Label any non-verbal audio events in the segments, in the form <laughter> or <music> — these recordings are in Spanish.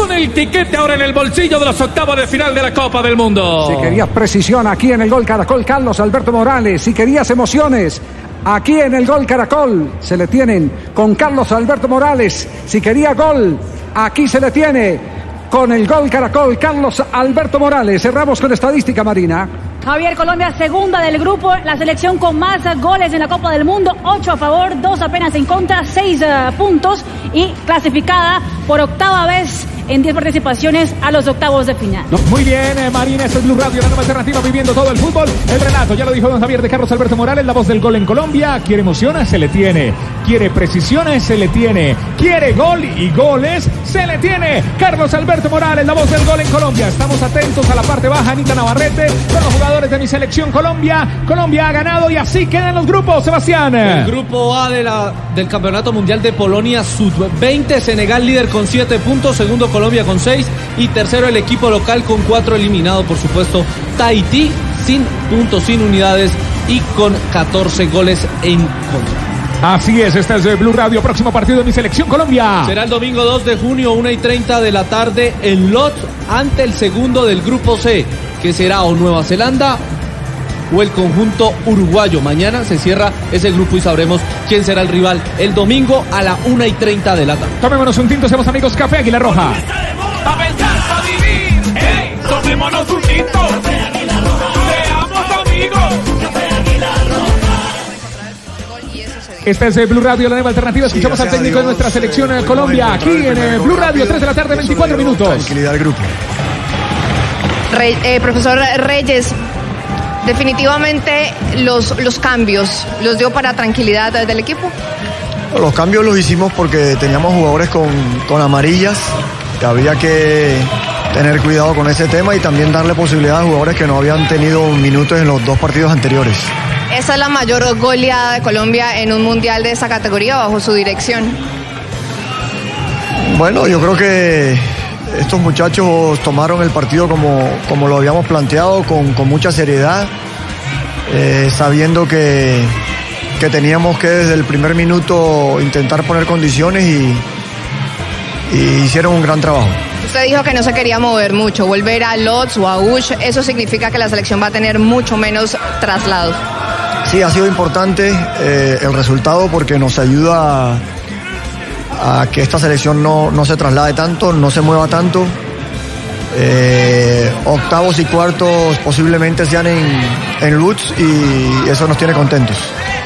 con el tiquete ahora en el bolsillo de los octavos de final de la Copa del Mundo. Si querías precisión aquí en el gol Caracol, Carlos Alberto Morales. Si querías emociones, aquí en el gol Caracol se le tienen con Carlos Alberto Morales. Si quería gol, aquí se le tiene con el gol Caracol, Carlos Alberto Morales. Cerramos con estadística, Marina. Javier Colombia, segunda del grupo, la selección con más goles en la Copa del Mundo, ocho a favor, dos apenas en contra, seis uh, puntos y clasificada por octava vez en 10 participaciones a los octavos de final. No, muy bien, eh, Marina, este es Blue Radio, la nueva alternativa viviendo todo el fútbol. El relato, ya lo dijo don Javier de Carlos Alberto Morales, la voz del gol en Colombia. Quiere emociones, se le tiene. Quiere precisiones, se le tiene. Quiere gol y goles, se le tiene. Carlos Alberto Morales, la voz del gol en Colombia. Estamos atentos a la parte baja, Anita Navarrete, con los jugadores de mi selección Colombia. Colombia ha ganado y así quedan los grupos, Sebastián. El grupo A de la, del Campeonato Mundial de Polonia Sub-20, Senegal líder con 7 puntos, segundo Colombia con 6 y tercero el equipo local con 4 eliminado, por supuesto, Tahití sin puntos, sin unidades y con 14 goles en contra. Así es, este es de Blue Radio, próximo partido de mi selección Colombia. Será el domingo 2 de junio, 1 y 30 de la tarde en Lot ante el segundo del grupo C, que será o Nueva Zelanda o el conjunto uruguayo. Mañana se cierra ese grupo y sabremos quién será el rival el domingo a la 1 y 30 de la tarde. Tomémonos un tinto, seamos amigos Café Águila Roja. Pa' pensar, pa' vivir, hey, tomémonos un tinto. Seamos amigos. Esta es Blue Radio, la nueva alternativa. Escuchamos al técnico de nuestra selección eh, Colombia aquí en eh, Blue Radio, 3 de la tarde, 24 minutos. Tranquilidad al grupo. Rey- eh, profesor Reyes, definitivamente los, los cambios los dio para tranquilidad del equipo. Los cambios los hicimos porque teníamos jugadores con, con amarillas, que había que tener cuidado con ese tema y también darle posibilidad a jugadores que no habían tenido minutos en los dos partidos anteriores. Esa es la mayor goleada de Colombia en un mundial de esa categoría bajo su dirección. Bueno, yo creo que estos muchachos tomaron el partido como, como lo habíamos planteado, con, con mucha seriedad, eh, sabiendo que, que teníamos que desde el primer minuto intentar poner condiciones y, y hicieron un gran trabajo. Usted dijo que no se quería mover mucho, volver a Lotz o a Ush, eso significa que la selección va a tener mucho menos traslados. Sí, ha sido importante eh, el resultado porque nos ayuda a, a que esta selección no, no se traslade tanto, no se mueva tanto. Eh, octavos y cuartos posiblemente sean en, en Lutz y eso nos tiene contentos.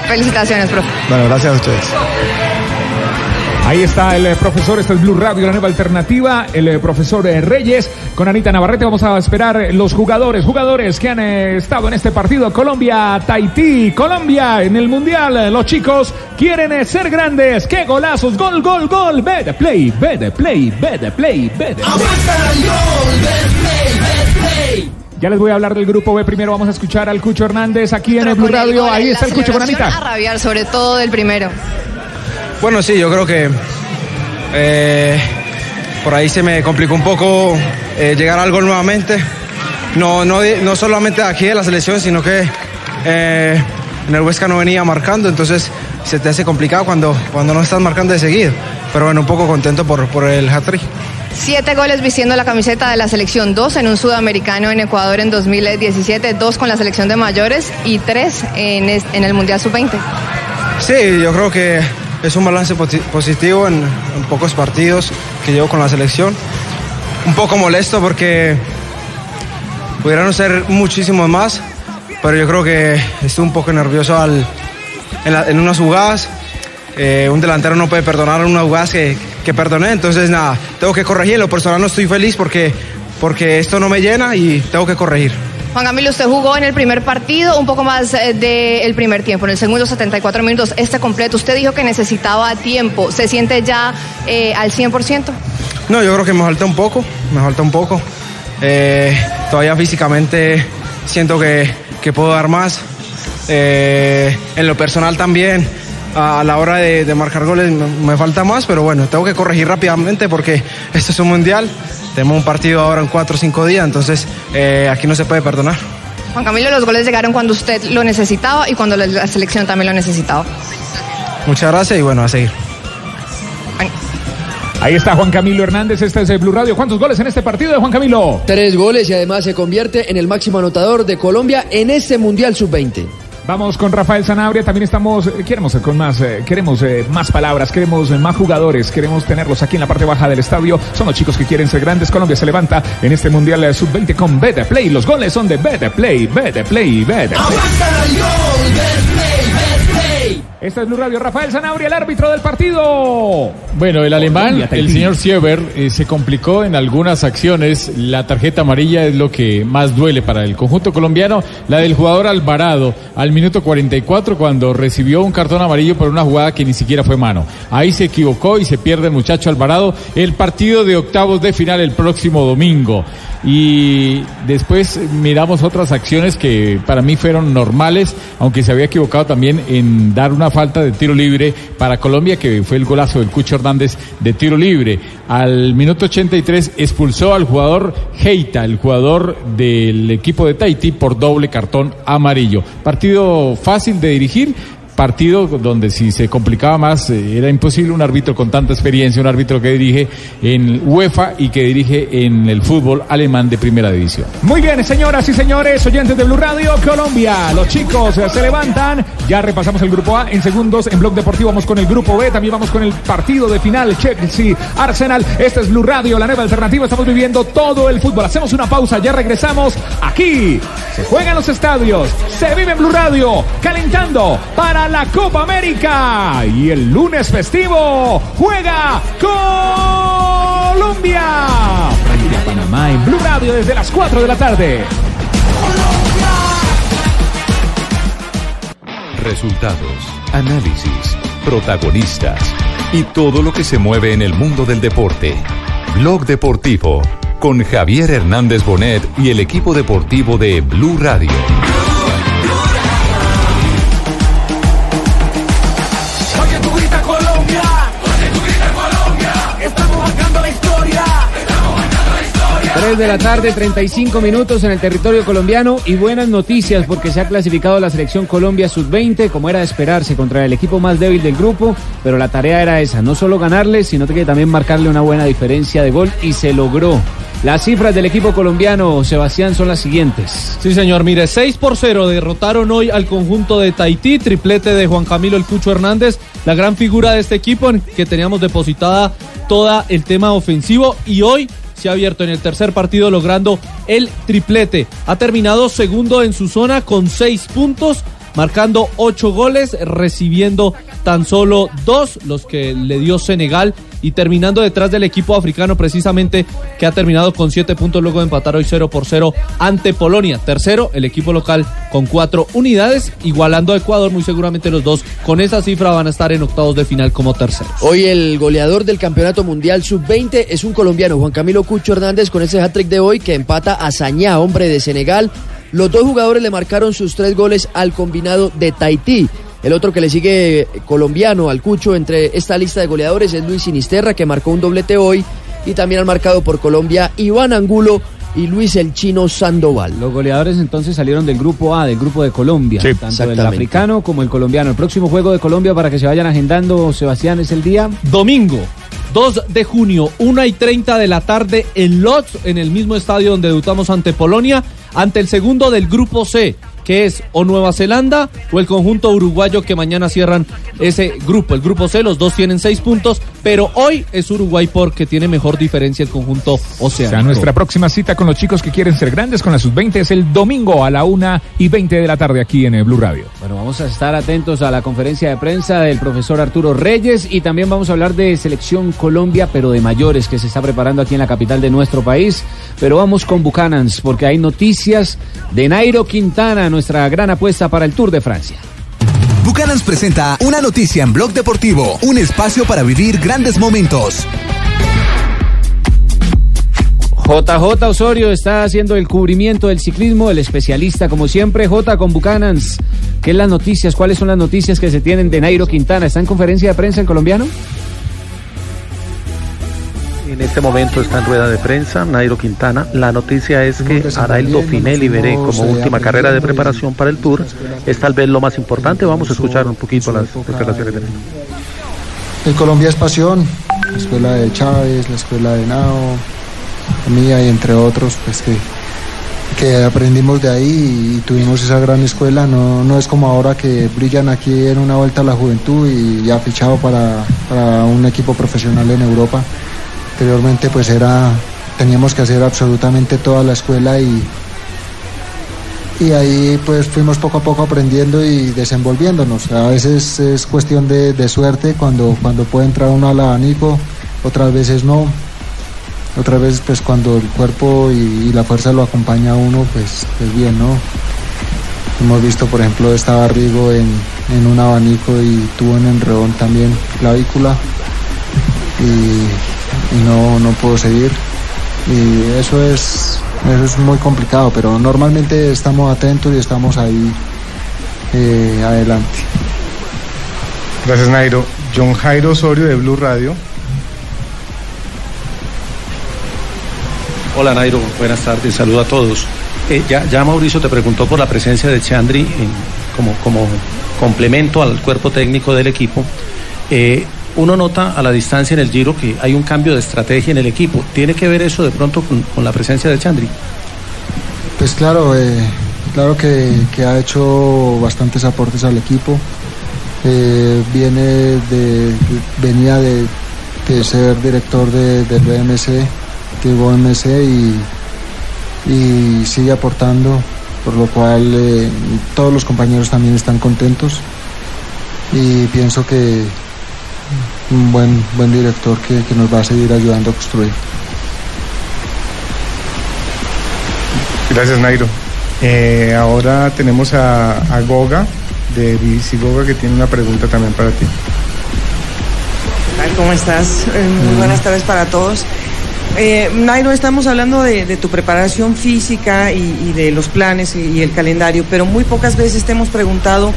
Felicitaciones, profe. Bueno, gracias a ustedes. Ahí está el eh, profesor, este es Blue Radio, la nueva alternativa, el eh, profesor eh, Reyes con Anita Navarrete. Vamos a esperar los jugadores, jugadores que han estado en este partido. Colombia, Tahití, Colombia en el Mundial. Los chicos quieren ser grandes. ¡Qué golazos! ¡Gol, gol, gol! ¡Ve de play, ve de play, ve de play, ve de play! Ya les voy a hablar del grupo B. Primero vamos a escuchar al Cucho Hernández aquí en el Blue el Radio. gol, Ahí está el Cucho con Anita. A rabiar, sobre todo del primero. Bueno, sí, yo creo que eh, por ahí se me complicó un poco eh, llegar al gol nuevamente. No, no, no solamente aquí de la selección, sino que eh, en el Huesca no venía marcando, entonces se te hace complicado cuando, cuando no estás marcando de seguido. Pero bueno, un poco contento por, por el hat-trick. Siete goles vistiendo la camiseta de la selección, dos en un sudamericano en Ecuador en 2017, dos con la selección de mayores y tres en, en el Mundial Sub-20. Sí, yo creo que es un balance positivo en, pocos partidos que llevo con la selección. Un poco molesto porque pudieron ser muchísimos más, pero yo creo que estuve un poco nervioso al, en, unas jugadas. Eh, un delantero no puede perdonar unas jugadas que, que perdoné, entonces nada, tengo que corregir. En lo personal no estoy feliz porque, porque esto no me llena y tengo que corregir. Juan Camilo, usted jugó en el primer partido un poco más eh, del primer tiempo, en el segundo 74 minutos, este completo. Usted dijo que necesitaba tiempo. ¿Se siente ya eh, al 100%? No, yo creo que me falta un poco, me falta un poco. Eh, todavía físicamente siento que, que puedo dar más. En lo personal también, a la hora de, de marcar goles me, me falta más, pero bueno, tengo que corregir rápidamente porque esto es un mundial. Tenemos un partido ahora en cuatro o cinco días, entonces eh, aquí no se puede perdonar. Juan Camilo, los goles llegaron cuando usted lo necesitaba y cuando la, la selección también lo necesitaba. Muchas gracias y bueno, a seguir. Ahí está Juan Camilo Hernández, este es el Blue Radio. ¿Cuántos goles en este partido de Juan Camilo? Tres goles y además se convierte en el máximo anotador de Colombia en este Mundial Sub-20. Vamos con Rafael Sanabria, también estamos, eh, queremos con más, eh, queremos eh, más palabras, queremos eh, más jugadores, queremos tenerlos aquí en la parte baja del estadio. Son los chicos que quieren ser grandes. Colombia se levanta en este Mundial eh, Sub-20 con Better Play. Los goles son de Better Play, Better Play, Better Play. Esta es Blue Radio. Rafael Sanabria, el árbitro del partido. Bueno, el alemán, el señor Sieber, eh, se complicó en algunas acciones. La tarjeta amarilla es lo que más duele para el conjunto colombiano. La del jugador Alvarado al minuto 44 cuando recibió un cartón amarillo por una jugada que ni siquiera fue mano. Ahí se equivocó y se pierde el muchacho Alvarado. El partido de octavos de final el próximo domingo. Y después miramos otras acciones que para mí fueron normales, aunque se había equivocado también en dar una falta de tiro libre para Colombia, que fue el golazo del Cucho Hernández de tiro libre. Al minuto 83 expulsó al jugador Heita, el jugador del equipo de Tahití, por doble cartón amarillo. Partido fácil de dirigir. Partido donde si se complicaba más eh, era imposible un árbitro con tanta experiencia, un árbitro que dirige en UEFA y que dirige en el fútbol alemán de primera división. Muy bien, señoras y señores, oyentes de Blue Radio, Colombia. Los chicos eh, se levantan. Ya repasamos el grupo A en segundos. En Blog Deportivo vamos con el grupo B. También vamos con el partido de final Chelsea Arsenal. Este es Blue Radio, la nueva alternativa. Estamos viviendo todo el fútbol. Hacemos una pausa, ya regresamos. Aquí se juegan los estadios. Se vive en Blue Radio, calentando para la Copa América. Y el lunes festivo juega Colombia. Frente a Panamá en Blue Radio desde las 4 de la tarde. Resultados, análisis, protagonistas y todo lo que se mueve en el mundo del deporte. Blog Deportivo con Javier Hernández Bonet y el equipo deportivo de Blue Radio. 3 de la tarde, 35 minutos en el territorio colombiano y buenas noticias porque se ha clasificado la selección Colombia sub-20 como era de esperarse contra el equipo más débil del grupo, pero la tarea era esa, no solo ganarle, sino que también marcarle una buena diferencia de gol y se logró. Las cifras del equipo colombiano, Sebastián, son las siguientes. Sí, señor. Mire, 6 por 0 derrotaron hoy al conjunto de Tahití, triplete de Juan Camilo El Cucho Hernández, la gran figura de este equipo en que teníamos depositada toda el tema ofensivo y hoy se ha abierto en el tercer partido logrando el triplete. Ha terminado segundo en su zona con 6 puntos. Marcando ocho goles, recibiendo tan solo dos, los que le dio Senegal, y terminando detrás del equipo africano, precisamente que ha terminado con siete puntos luego de empatar hoy 0 por 0 ante Polonia. Tercero, el equipo local con cuatro unidades, igualando a Ecuador, muy seguramente los dos con esa cifra van a estar en octavos de final como terceros. Hoy el goleador del Campeonato Mundial Sub-20 es un colombiano, Juan Camilo Cucho Hernández, con ese hat-trick de hoy que empata a Sañá, hombre de Senegal. Los dos jugadores le marcaron sus tres goles al combinado de Tahití. El otro que le sigue colombiano al Cucho entre esta lista de goleadores es Luis Sinisterra, que marcó un doblete hoy. Y también han marcado por Colombia Iván Angulo y Luis el Chino Sandoval. Los goleadores entonces salieron del grupo A, del grupo de Colombia, Sí, tanto el africano como el colombiano. El próximo juego de Colombia para que se vayan agendando, Sebastián, es el día Domingo, 2 de junio, 1 y 30 de la tarde en Lodz, en el mismo estadio donde debutamos ante Polonia, ante el segundo del grupo C, que es o Nueva Zelanda o el conjunto uruguayo que mañana cierran ese grupo. El grupo C, los dos tienen seis puntos, pero hoy es Uruguay porque tiene mejor diferencia el conjunto O sea, oceánico. nuestra próxima cita con los chicos que quieren ser grandes con la sub-20 es el domingo a la 1 y 20 de la tarde aquí en el Blue Radio. Bueno, vamos a estar atentos a la conferencia de prensa del profesor Arturo Reyes y también vamos a hablar de Selección Colombia, pero de mayores, que se está preparando aquí en la capital de nuestro país. Pero vamos con Buchanans, porque hay noticias de Nairo Quintana, nuestra gran apuesta para el Tour de Francia. Bucanans presenta una noticia en Blog Deportivo, un espacio para vivir grandes momentos. JJ Osorio está haciendo el cubrimiento del ciclismo, el especialista como siempre, J con Buchanans. ¿Qué es las noticias? ¿Cuáles son las noticias que se tienen de Nairo Quintana? ¿Está en conferencia de prensa en colombiano? En este momento está en rueda de prensa Nairo Quintana. La noticia es que hará el Dauphiné Liberé como última carrera de preparación para el Tour. Es tal vez lo más importante. Vamos a escuchar un poquito las declaraciones de Nairo. El Colombia es pasión, la escuela de Chávez, la escuela de Nao, mía y entre otros, pues que, que aprendimos de ahí y tuvimos esa gran escuela. No, no es como ahora que brillan aquí en una vuelta a la juventud y ya fichado para, para un equipo profesional en Europa. Anteriormente pues era, teníamos que hacer absolutamente toda la escuela y, y ahí pues fuimos poco a poco aprendiendo y desenvolviéndonos. A veces es cuestión de, de suerte cuando, cuando puede entrar uno al abanico, otras veces no. Otras veces pues cuando el cuerpo y, la fuerza lo acompaña a uno pues, pues bien, ¿no? Hemos visto por ejemplo estaba Rigo en, en un abanico y tuvo un enredón también clavícula y no, no pudo seguir. Y eso es, eso es muy complicado, pero normalmente estamos atentos y estamos ahí eh, adelante. Gracias, Nairo. John Jairo Osorio de Blue Radio. Hola Nairo, buenas tardes, saludo a todos. Eh, ya, ya Mauricio te preguntó por la presencia de Chandri en- como, como complemento al cuerpo técnico del equipo. Eh, uno nota a la distancia en el giro que hay un cambio de estrategia en el equipo. ¿Tiene que ver eso de pronto con, la presencia de Chandri? Pues claro, eh, claro que, ha hecho bastantes aportes al equipo. Eh, viene de, venía de, de ser director de- del BMC, BMC y, y sigue aportando, por lo cual eh, todos los compañeros también están contentos y pienso que un buen, buen director que, que nos va a seguir ayudando a construir. Gracias, Nairo. Eh, ahora tenemos a, a Goga de Bici Goga que tiene una pregunta también para ti. tal? ¿Cómo estás? Eh, muy buenas tardes para todos. Eh, Nairo, estamos hablando de, de tu preparación física y, y de los planes y, y el calendario, pero muy pocas veces te hemos preguntado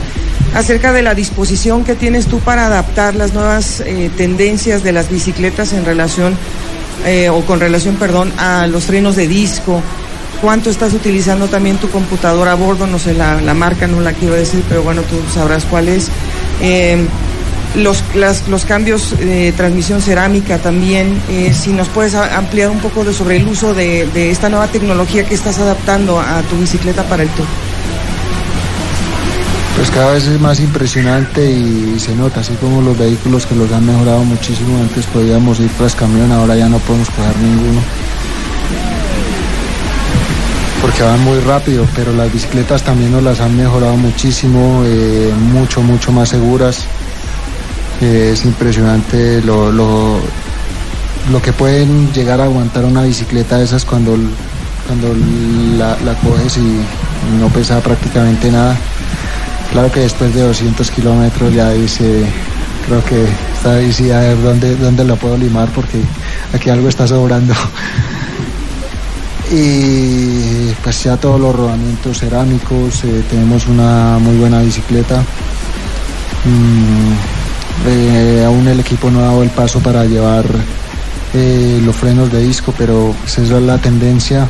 acerca de la disposición que tienes tú para adaptar las nuevas eh, tendencias de las bicicletas en relación, eh, o con relación, perdón, a los frenos de disco. ¿Cuánto estás utilizando también tu computadora a bordo? No sé, la, la marca no la quiero decir, pero bueno, tú sabrás cuál es. Eh, los, las- los cambios de transmisión cerámica también, eh, si nos puedes ampliar un poco de, sobre el uso de, de esta nueva tecnología que estás adaptando a tu bicicleta para el tour. Pues cada vez es más impresionante y se nota, así como los vehículos que los han mejorado muchísimo. Antes podíamos ir tras camión, ahora ya no podemos coger ninguno. Porque van muy rápido, pero las bicicletas también nos las han mejorado muchísimo, eh, mucho, mucho más seguras. Eh, es impresionante lo, lo, que pueden llegar a aguantar una bicicleta de esas cuando, cuando la, la coges y no pesa prácticamente nada. Claro que después de 200 kilómetros ya dice, creo que esta bici a ver dónde, dónde la puedo limar porque aquí algo está sobrando. <laughs> Y pues ya todos los rodamientos cerámicos, eh, tenemos una muy buena bicicleta. Mm, eh, aún el equipo no ha dado el paso para llevar eh, los frenos de disco, pero esa es la tendencia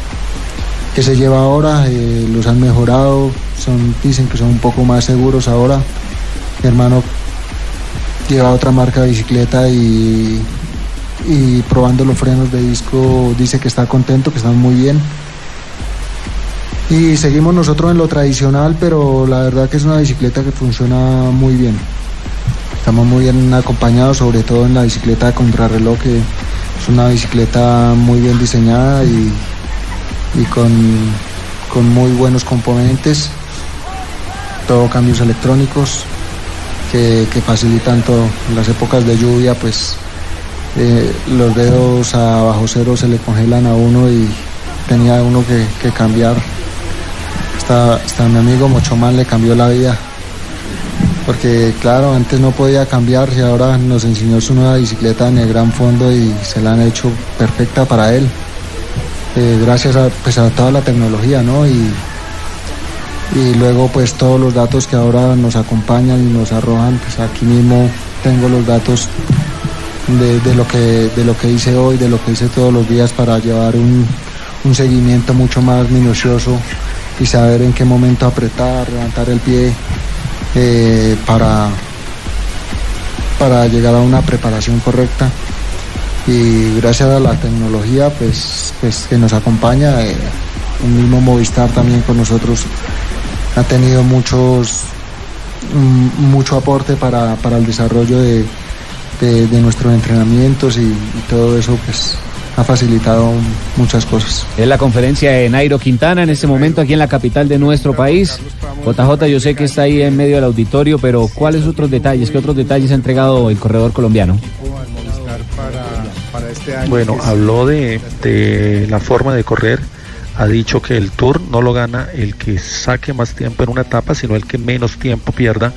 que se lleva ahora, los han mejorado, dicen que son un poco más seguros ahora. Mi hermano lleva otra marca de bicicleta y, probando los frenos de disco dice que está contento, que están muy bien. Y seguimos nosotros en lo tradicional, pero la verdad que es una bicicleta que funciona muy bien. Estamos muy bien acompañados, sobre todo en la bicicleta de contrarreloj, que es una bicicleta muy bien diseñada y, con muy buenos componentes, todo cambios electrónicos que, facilitan todo. En las épocas de lluvia, pues eh, los dedos a bajo cero se le congelan a uno y tenía uno que, que cambiar. Hasta, hasta mi amigo Mochomán le cambió la vida. Porque claro, antes no podía cambiar y ahora nos enseñó su nueva bicicleta en el gran fondo y se la han hecho perfecta para él eh, gracias a, pues, a toda la tecnología, ¿no? Y, y luego pues todos los datos que ahora nos acompañan y nos arrojan, pues aquí mismo tengo los datos de, lo, que, de lo que hice hoy, de lo que hice todos los días para llevar un, un seguimiento mucho más minucioso y saber en qué momento apretar, levantar el pie eh, para, para llegar a una preparación correcta. y gracias a la tecnología pues, pues que nos acompaña, eh, el mismo Movistar también con nosotros ha tenido muchos mm, mucho aporte para, para el desarrollo de, de- de nuestros entrenamientos y, y todo eso pues ha facilitado muchas cosas. Es la conferencia de Nairo Quintana en este momento aquí en la capital de nuestro país. JJ, yo sé que está ahí en medio del auditorio, pero ¿cuáles otros detalles? ¿Qué otros detalles ha entregado el corredor colombiano? este. Bueno, habló de, de la forma de correr. Ha dicho que el Tour no lo gana el que saque más tiempo en una etapa, sino el que menos tiempo pierda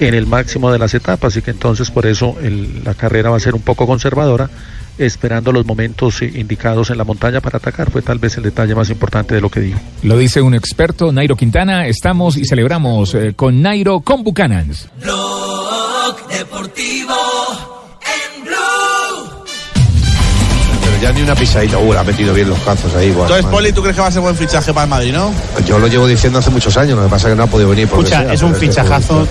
en el máximo de las etapas. Y que entonces por eso el- la carrera va a ser un poco conservadora, esperando los momentos eh, indicados en la montaña para atacar. Fue tal vez el detalle más importante de lo que dijo. Lo dice un experto, Nairo Quintana. Estamos y celebramos eh, con Nairo con Buchanans. Blog Deportivo ya ni una pisadita, uh, ha metido bien los cazos ahí. buah, Entonces, madre. Poli, ¿tú crees que va a ser buen fichaje para el Madrid, no? Yo lo llevo diciendo hace muchos años, lo que pasa es que no ha podido venir. Escucha, sea, es un fichajazo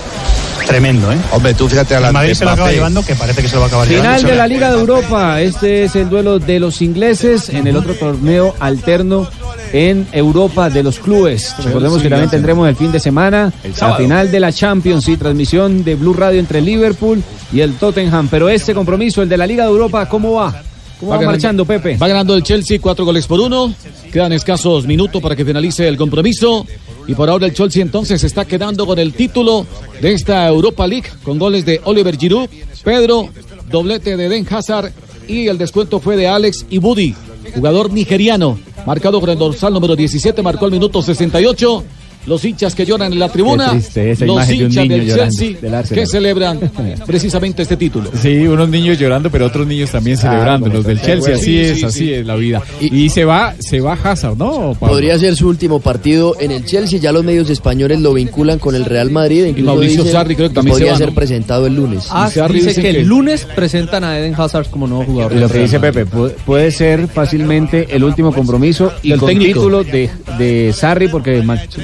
tremendo, ¿eh? Hombre, tú fíjate a la El Madrid se lo acaba llevando, que parece que se lo va a acabar Final llevando. de la Liga de Europa. Este es el duelo de los ingleses en el otro torneo alterno en Europa de los clubes. Recordemos que también tendremos el fin de semana la final de la Champions y transmisión de Blue Radio entre Liverpool y el Tottenham. Pero este compromiso, el de la Liga de Europa, ¿cómo va? ¿Cómo va, ganando- marchando, Pepe? Va ganando el Chelsea cuatro goles por uno. Quedan escasos minutos para que finalice el compromiso. Y por ahora el Chelsea entonces está quedando con el título de esta Europa League con goles de Oliver Giroud, Pedro, doblete de Den Hazard y el descuento fue de Alex Ibudi, jugador nigeriano, marcado con el dorsal número 17, marcó el minuto 68. Los hinchas que lloran en la tribuna, Qué triste esa los imagen de un hinchas niño del llorando, Chelsea del que celebran <laughs> precisamente este título. Sí, unos niños llorando, pero otros niños también Ah, celebrando. los del Chelsea, así sí, es, sí, así sí. es la vida. Y, se va, se va Hazard, ¿no? Pablo? Podría ser su último partido en el Chelsea. Ya los medios españoles lo vinculan con el Real Madrid. Incluso Mauricio dicen Sarri creo que también se podría va, ser ¿no? presentado el lunes. Ah, dice que, el lunes presentan a Eden Hazard como nuevo jugador. Y lo que dice Pepe, pu- puede ser fácilmente el último compromiso y Del con técnico. título de, de Sarri porque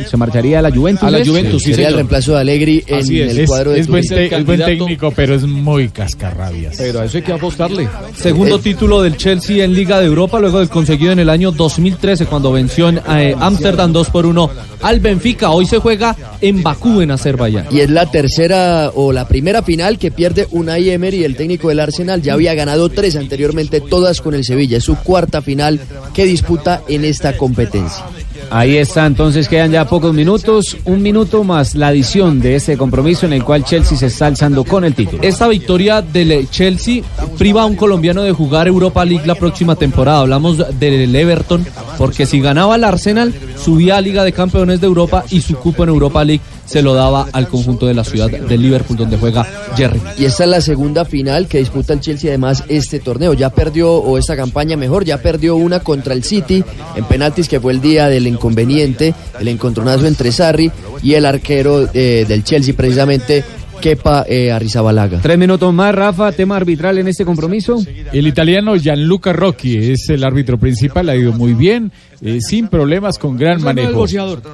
se marcharía a la Juventus. A la ¿es? Juventus, sí, Sería el reemplazo de Allegri en Así es. el Es, cuadro de es buen, es buen técnico, pero es muy cascarrabias. Pero a eso hay que apostarle. Segundo título del Chelsea en Liga de Europa, luego del conseguido en el año 2013 cuando venció en eh, Ámsterdam 2 por 1 al Benfica. Hoy se juega en Bakú, en Azerbaiyán. Y es la tercera o la primera final que pierde Unai Emery, el técnico del Arsenal. Ya había ganado tres anteriormente, todas con el Sevilla. Es su cuarta final que disputa en esta competencia. Ahí está, entonces quedan ya pocos minutos, un minuto más la adición de este compromiso en el cual Chelsea se está alzando con el título. Esta victoria del Chelsea priva a un colombiano de jugar Europa League la próxima temporada. Hablamos del Everton, porque si ganaba el Arsenal, subía a Liga de Campeones de Europa y su cupo en Europa League se lo daba al conjunto de la ciudad de Liverpool, donde juega Jerry. Y esta es la segunda final que disputa el Chelsea además este torneo. Ya perdió, o esta campaña mejor, ya perdió una contra el City en penaltis que fue el día del inconveniente, el encontronazo entre Sarri y el arquero eh, del Chelsea precisamente, Kepa eh, Arrizabalaga. Tres minutos más, Rafa, tema arbitral en este compromiso. El italiano Gianluca Rocchi es el árbitro principal, ha ido muy bien, eh, sin problemas, con gran manejo.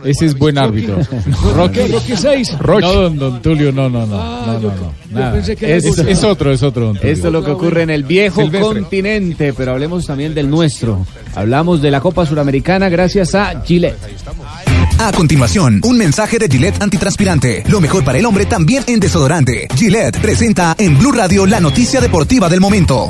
Ese es buen árbitro. Rocky, Rocky 6. No, don, don Tulio, no, no, no. Ah, no, no, no, es, otro, es otro. don Tulio. Esto es lo que ocurre en el viejo Silvestre. continente, pero hablemos también del nuestro. Hablamos de la Copa Suramericana gracias a Gillette. A continuación, un mensaje de Gillette antitranspirante. Lo mejor para el hombre también en desodorante. Gillette presenta en Blue Radio la noticia deportiva del momento.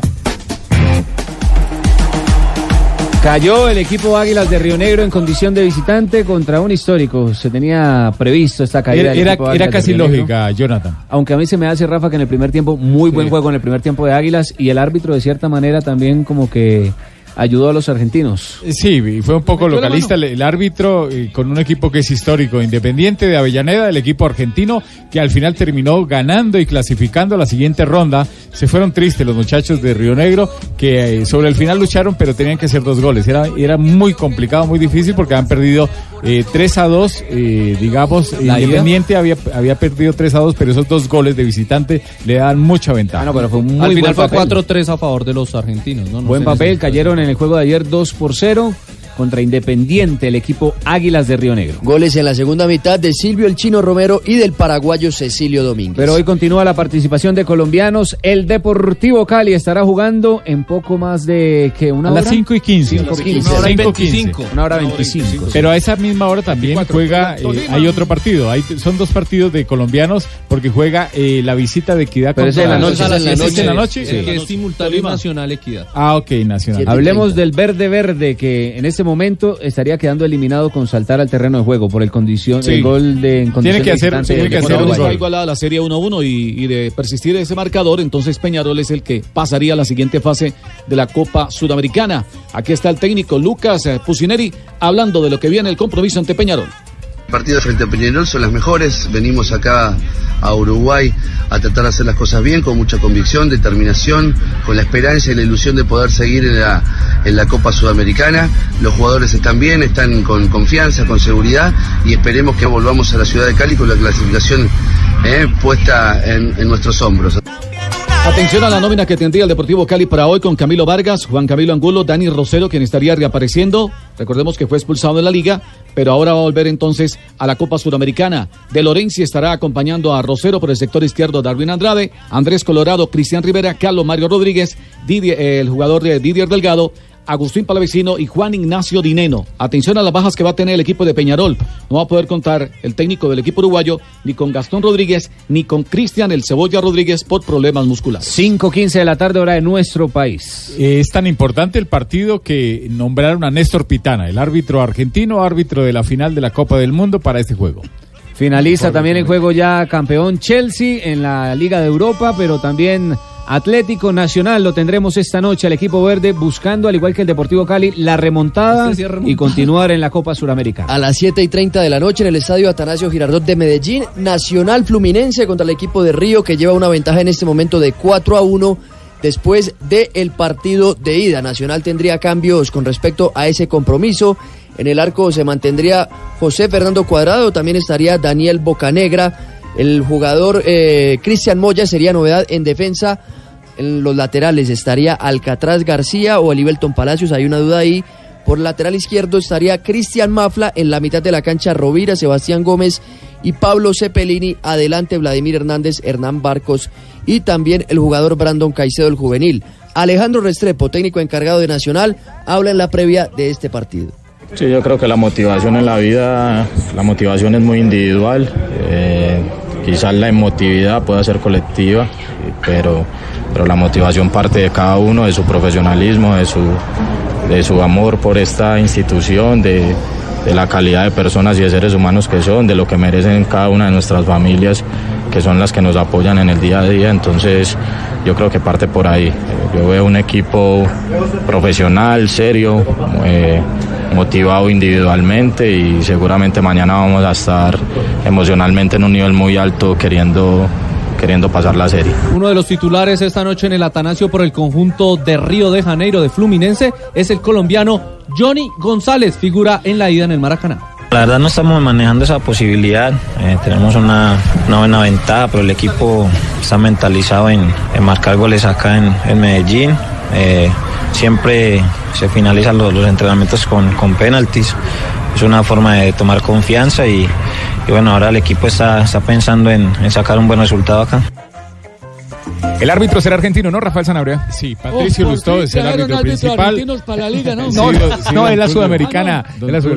Cayó el equipo Águilas de Río Negro en condición de visitante contra un histórico. Se tenía previsto esta caída. Era, del era, equipo era Águilas de casi Negro. lógica, Jonathan. Aunque a mí se me hace, Rafa, que en el primer tiempo, muy buen juego en el primer tiempo de Águilas y el árbitro de cierta manera también como que ayudó a los argentinos. Sí, y fue un poco localista el, el árbitro eh, con un equipo que es histórico, independiente de Avellaneda, el equipo argentino que al final terminó ganando y clasificando a la siguiente ronda. Se fueron tristes los muchachos de Río Negro que eh, sobre el final lucharon, pero tenían que hacer dos goles. Era, era muy complicado, muy difícil porque han perdido eh, 3 a 2, eh, digamos, ¿La? Independiente había, había perdido 3 a 2, pero esos dos goles de visitante le dan mucha ventaja. Ah, pero fue muy Al final buen fue papel. 4-3 a favor de los argentinos. ¿no? No Buen papel, cayeron en el juego de ayer 2 por 0 contra Independiente, el equipo Águilas de Río Negro. Goles en la segunda mitad de Silvio El Chino Romero y del paraguayo Cecilio Domínguez. Pero hoy continúa la participación de colombianos. El Deportivo Cali estará jugando en poco más de que una A hora. las 5 y 15. 5 y 15. Una hora y 5 y 25. 15. Una hora 25. Pero a esa misma hora también juega, eh, hay otro partido. Hay, son dos partidos de colombianos porque juega eh, la visita de Equidad Pero es en la noche, ¿Es es en la noche. en la noche? El que es simultáneo y nacional equidad. Ah, ok, Nacional. Hablemos del verde verde que en este momento estaría quedando eliminado con saltar al terreno de juego por el condición Sí. el gol de en visitante del Por Deportivo ahora está Cali. igualada la serie 1-1 y, y de persistir ese marcador, entonces Peñarol es el que pasaría a la siguiente fase de la Copa Sudamericana. Aquí está el técnico Lucas eh, Pusineri hablando de lo que viene el compromiso ante Peñarol. Partidos frente a Peñarol son las mejores. Venimos acá a Uruguay a tratar de hacer las cosas bien, con mucha convicción, determinación, con la esperanza y la ilusión de poder seguir en la, en la Copa Sudamericana. Los jugadores están bien, están con confianza, con seguridad y esperemos que volvamos a la ciudad de Cali con la clasificación eh, puesta en, en nuestros hombros. Atención a la nómina que tendría el Deportivo Cali para hoy con Camilo Vargas, Juan Camilo Angulo, Dani Rosero, quien estaría reapareciendo. Recordemos que fue expulsado de la liga, pero ahora va a volver entonces a la Copa Sudamericana. De Lorenzi estará acompañando a Rosero por el sector izquierdo, Darwin Andrade, Andrés Colorado, Cristian Rivera, Carlos Mario Rodríguez, eh, el jugador de Didier Delgado. Agustín Palavecino y Juan Ignacio Dineno. Atención a las bajas que va a tener el equipo de Peñarol. No va a poder contar el técnico del equipo uruguayo ni con Gastón Rodríguez ni con Cristian el Cebolla Rodríguez por problemas musculares. 5.15 de la tarde, hora de nuestro país. Eh, Es tan importante el partido que nombraron a Néstor Pitana, el árbitro argentino, árbitro de la final de la Copa del Mundo para este juego. Finaliza también el juego ya campeón Chelsea en la Liga de Europa, pero también Atlético Nacional lo tendremos esta noche al equipo verde buscando, al igual que el Deportivo Cali, la remontada Este sí y continuar en la Copa Suramericana. A las 7 y 30 de la noche en el estadio Atanasio Girardot de Medellín, Nacional Fluminense contra el equipo de Río que lleva una ventaja en este momento de 4 a 1 después del partido de ida. Nacional tendría cambios con respecto a ese compromiso. En el arco se mantendría José Fernando Cuadrado, también estaría Daniel Bocanegra. El jugador eh, Cristian Moya sería novedad en defensa. En los laterales estaría Alcatraz García o Elivelton Palacios, hay una duda ahí. Por lateral izquierdo estaría Cristian Mafla, en la mitad de la cancha Rovira, Sebastián Gómez y Pablo Cepelini, adelante Vladimir Hernández, Hernán Barcos y también el jugador Brandon Caicedo, el juvenil. Alejandro Restrepo, técnico encargado de Nacional, habla en la previa de este partido. Sí, yo creo que la motivación en la vida, la motivación es muy individual. eh, quizás la emotividad pueda ser colectiva, pero, pero la motivación parte de cada uno, de su profesionalismo, de su, de su amor por esta institución, de, la calidad de personas y de seres humanos que son, de lo que merecen cada una de nuestras familias, que son las que nos apoyan en el día a día. Entonces, yo creo que parte por ahí. Yo veo un equipo profesional, serio, eh, motivado individualmente y seguramente mañana vamos a estar emocionalmente en un nivel muy alto queriendo, queriendo pasar la serie. Uno de los titulares esta noche en el Atanasio por el conjunto de Río de Janeiro de Fluminense es el colombiano Johnny González, figura en la ida en el Maracaná. La verdad no estamos manejando esa posibilidad, eh, tenemos una, una buena ventaja, pero el equipo está mentalizado en, en marcar goles acá en, en Medellín. Eh, siempre se finalizan los, entrenamientos con, con penaltis, es una forma de tomar confianza y, bueno, ahora el equipo está, está pensando en, en sacar un buen resultado acá. El árbitro será argentino, ¿no, Rafael Sanabria? Sí, Patricio Lustó es el árbitro principal. para la liga, ¿no? No, <laughs> Sí, no, sí, no, don es la sudamericana. Es la sí.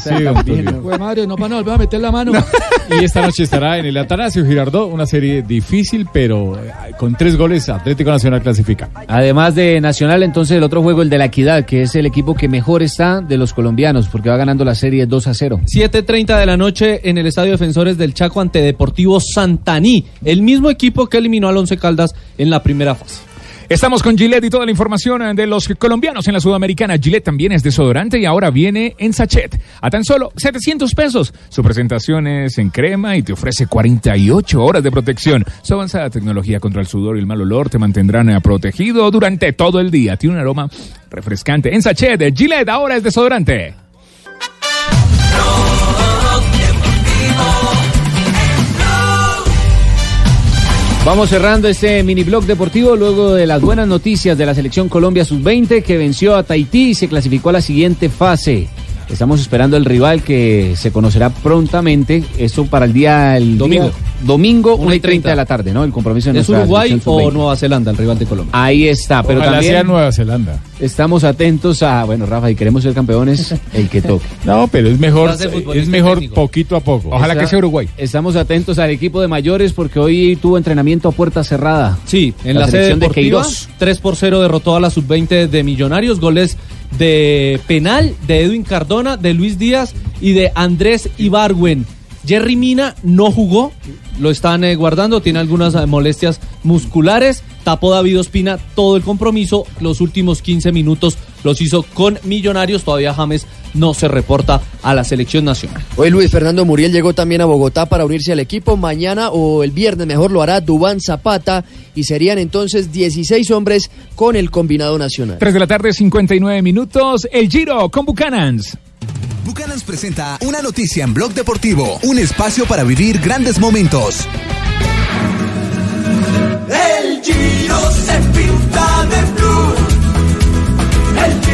Sí, don Tulio. Pues madre, no van a volver a meter la mano. <laughs> Y esta noche estará en el Atanasio Girardot, una serie difícil, pero eh, con tres goles Atlético Nacional clasifica. Además de Nacional, entonces el otro juego, el de la Equidad, que es el equipo que mejor está de los colombianos, porque va ganando la serie 2 a 0. 7.30 de la noche en el Estadio Defensores del Chaco ante Deportivo Santaní, el mismo equipo que eliminó al Caldas en la primera fase. Estamos con Gillette y toda la información eh, de los colombianos en la Sudamericana. Gillette también es desodorante y ahora viene en sachet. A tan solo 700 pesos. Su presentación es en crema y te ofrece 48 horas de protección. Su avanzada tecnología contra el sudor y el mal olor te mantendrán eh, protegido durante todo el día. Tiene un aroma refrescante. En sachet, Gillette ahora es desodorante. Vamos cerrando este mini blog deportivo luego de las buenas noticias de la selección Colombia sub-20 que venció a Tahití y se clasificó a la siguiente fase. Estamos esperando el rival que se conocerá prontamente. Esto para el día el Domingo. día- domingo, Una 1 y y 30 de la tarde, ¿no? El compromiso de ¿Es Uruguay o sub-20. Nueva Zelanda el rival de Colombia? Ahí está, pero Ojalá también sea Nueva Zelanda. estamos atentos a, bueno, Rafa, y queremos ser campeones, <laughs> el que toque. No, pero es mejor, es mejor técnico. poquito a poco. Está- Estamos atentos al equipo de mayores porque hoy tuvo entrenamiento a puerta cerrada. Sí, en la, sede selección de deportiva, Queiroz. 3 por 0 derrotó a la sub-20 de Millonarios, goles de penal de Edwin Cardona, de Luis Díaz y de Andrés Ibargüen. Jerry Mina no jugó, lo están eh, guardando, tiene algunas eh, molestias musculares. Tapó David Ospina todo el compromiso, los últimos 15 minutos los hizo con Millonarios, todavía James no se reporta a la selección nacional. Hoy Luis Fernando Muriel llegó también a Bogotá para unirse al equipo. Mañana o el viernes mejor lo hará Dubán Zapata y serían entonces 16 hombres con el combinado nacional. 3 de la tarde, 59 minutos. El Giro con Buchanans. Bucanans presenta una noticia en Blog Deportivo, un espacio para vivir grandes momentos. El Giro se.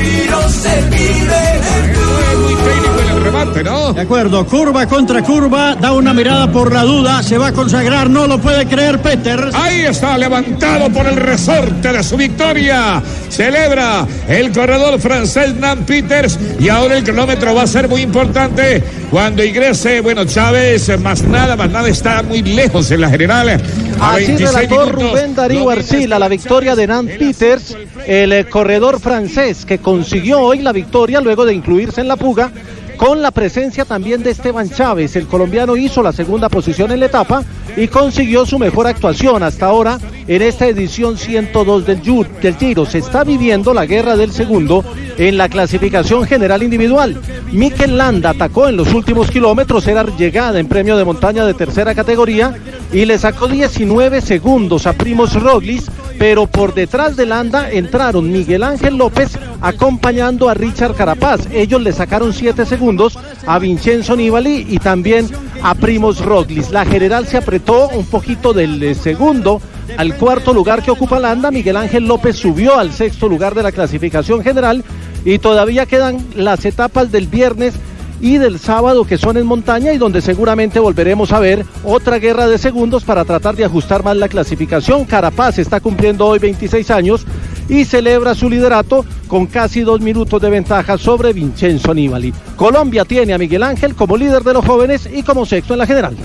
El Giro se vive de blue. De acuerdo, curva contra curva, da una mirada por la duda, se va a consagrar, no lo puede creer Peters. Ahí está, levantado por el resorte de su victoria. Celebra el corredor francés Nan Peters y ahora el cronómetro va a ser muy importante cuando ingrese, bueno, Chávez, más nada, más nada, está muy lejos en la general. A Así 26 relató minutos. Rubén Darío Arcila la victoria de Nan Peters, el eh, corredor francés que consiguió hoy la victoria luego de incluirse en la fuga. Con la presencia también de Esteban Chávez, el colombiano hizo la segunda posición en la etapa y consiguió su mejor actuación hasta ahora en esta edición 102 del, del Giro. Se está viviendo la guerra del segundo en la clasificación general individual. Mikel Landa atacó en los últimos kilómetros, era llegada en premio de montaña de tercera categoría y le sacó 19 segundos a Primos Roglis, pero por detrás de Landa entraron Miguel Ángel López acompañando a Richard Carapaz. Ellos le sacaron 7 segundos a Vincenzo Nibali y también a Primos Roglis. La general se apretó un poquito del eh, segundo al cuarto lugar que ocupa Landa. Miguel Ángel López subió al sexto lugar de la clasificación general y todavía quedan las etapas del viernes y del sábado que son en montaña y donde seguramente volveremos a ver otra guerra de segundos para tratar de ajustar más la clasificación. Carapaz está cumpliendo hoy 26 años y celebra su liderato con casi dos minutos de ventaja sobre Vincenzo Nibali. Colombia tiene a Miguel Ángel como líder de los jóvenes y como sexto en la general.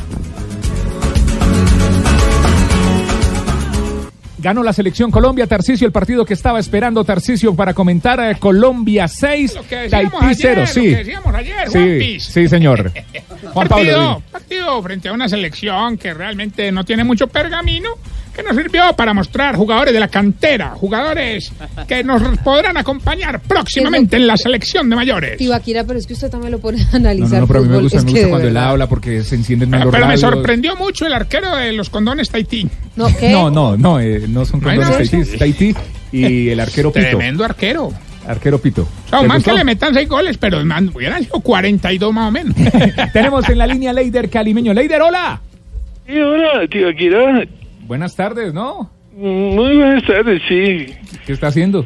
Ganó la selección Colombia, Tarcisio, el partido que estaba esperando Tarcisio para comentar eh, Colombia 6, que decíamos Tahití 0, ayer, sí. lo que decíamos ayer, sí, sí, señor. <laughs> Juan Pablo. partido, sí. partido frente a una selección que realmente no tiene mucho pergamino, que nos sirvió para mostrar jugadores de la cantera, jugadores que nos podrán acompañar próximamente en la selección de mayores. Tibaquira, pero es que usted también lo pone <laughs> a analizar. No, no, pero a mí me gusta, me gusta cuando él habla porque se encienden más Pero, los pero me sorprendió mucho el arquero de los condones Tahití. No, ¿qué? No, no, no, eh, no son ¿No condones Tahití, es Tahití y <laughs> el arquero Pito. Tremendo arquero. Arquero Pito. O sea, ¿Te un man gustó? que le metan seis goles, pero man, hubieran sido 42 más o menos. <laughs> Tenemos en la línea Leider Calimeño. Leider, hola. Sí, hola, tío Akira. Buenas tardes, ¿no? Muy buenas tardes, sí. ¿Qué está haciendo?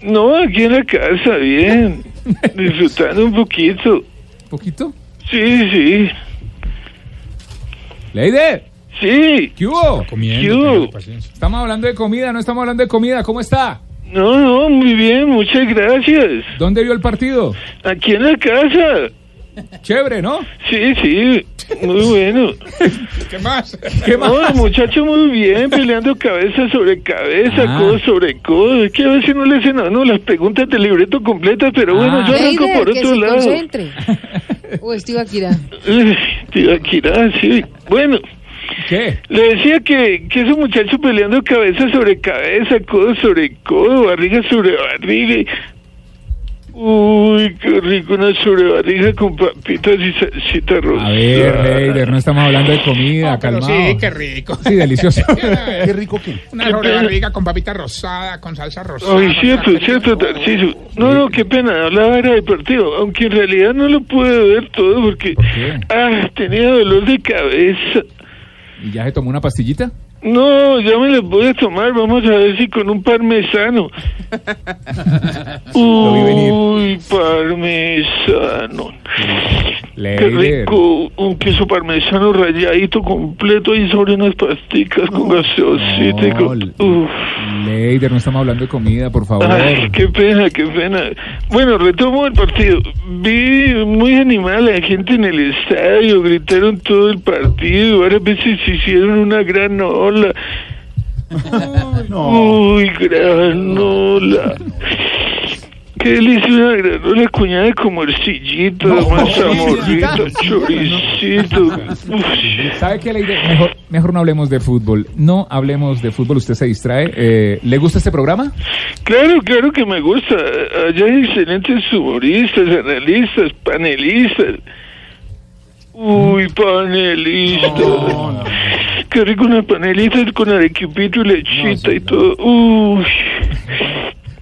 No, aquí en la casa, bien. <laughs> Disfrutando un poquito. ¿Poquito? Sí, sí. Leider. Sí. ¿Qué hubo? ¿Qué hubo? Estamos hablando de comida, no estamos hablando de comida. ¿Cómo está? No, no, muy bien, muchas gracias. ¿Dónde vio el partido? Aquí en la casa. Chévere, ¿no? Sí, sí, muy bueno. <laughs> ¿Qué más? ¿Qué más? No, muchacho muy bien, peleando cabeza sobre cabeza, Ah. codo sobre codo. Es que a veces no le hacen a uno las preguntas del libreto completas, pero bueno, Ah. yo arranco Leider, por que otro se lado. concentre. <laughs> O es Tío Akira, sí. Bueno. ¿Qué? Le decía que, que esos muchachos peleando cabeza sobre cabeza, codo sobre codo, barriga sobre barriga. Uy, qué rico una sobrebarriga con papitas y salsita rosa. A ver, Leider, no estamos hablando de comida, Pero calmado. sí, qué rico. Sí, delicioso. <laughs> ¿Qué rico qué? Una sobrebarriga con papita rosada, con salsa rosada. Ay, cierto, cierto, Tarciso. No, no, qué pena, hablaba era deportivo, aunque en realidad no lo pude ver todo porque ah, tenía dolor de cabeza. ¿Y ya se tomó una pastillita? No, ya me las voy a tomar. Vamos a ver si con un parmesano. <laughs> Uy, parmesano. Qué rico. Un queso parmesano rayadito completo y sobre unas pasticas con gaseosita y con... Uf. Leider, no estamos hablando de comida, por favor. Ay, qué pena, qué pena. Bueno, retomo el partido. Vi muy animada la gente en el estadio, gritaron todo el partido, varias veces hicieron una gran ola. Uy, granola. Qué delicia una granola cuñada de como morcillito, de mazamorrito, choricito. ¿Sabe qué, Leider? Mejor, mejor no hablemos de fútbol. No hablemos de fútbol, usted se distrae. Eh, ¿Le gusta este programa? Claro, claro que me gusta. Allá hay excelentes humoristas, analistas, panelistas. Uy, panelistas. Qué rico una panelita con arequipito y lechita y todo. Uy.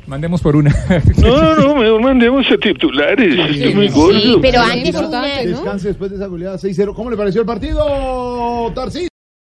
Mandemos por una. <laughs> No, no, no, mejor mandemos a titulares. Estoy muy gordo. pero antes una- Descanse después de esa goleada 6-0. ¿Cómo le pareció el partido, Tarcís?